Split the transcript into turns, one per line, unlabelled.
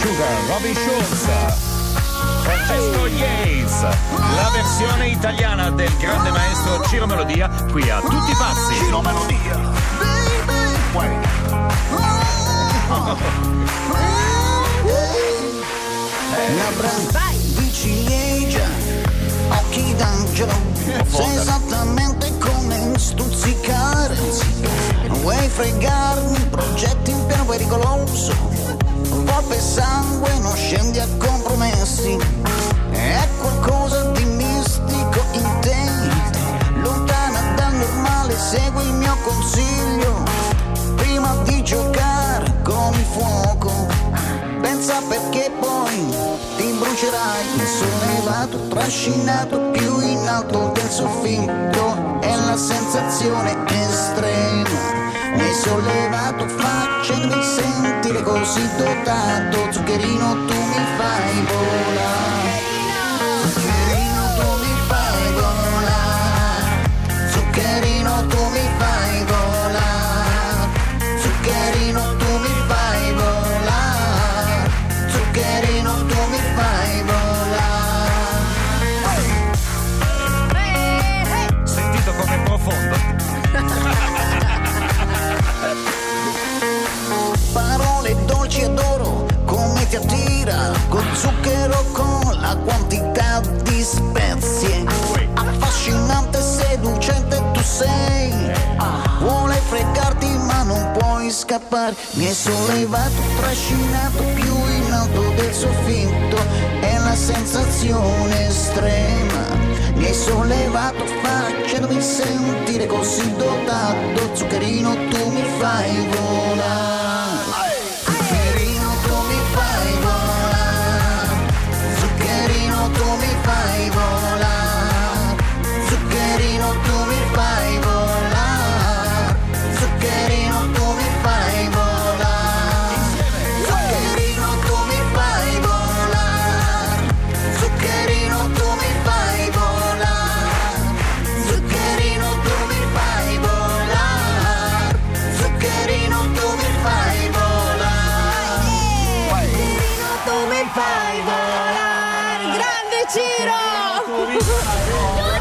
Sugar, Robin Schulz. Francesco Yates, la versione italiana del grande maestro Ciro Melodia, qui a tutti i pazzi.
Ciro Melodia.
Labbra di ciliegia, occhi d'angelo, sai esattamente come stuzzicare. Vuoi fregarmi, progetti in piano pericoloso, compromessi. È qualcosa di mistico in te, lontana dal normale, segui il mio consiglio. Prima di giocare con il fuoco, pensa perché poi ti brucerai. Elevato, trascinato più in alto del soffitto, è la sensazione estrema. Mi hai sollevato facendomi sentire così dotato, zuccherino tu mi fai volare. Puoi scappare. Mi hai sollevato, trascinato più in alto del soffitto. È la sensazione estrema. Mi hai sollevato facendomi sentire così dotato. Zuccherino tu mi fai volare.
지러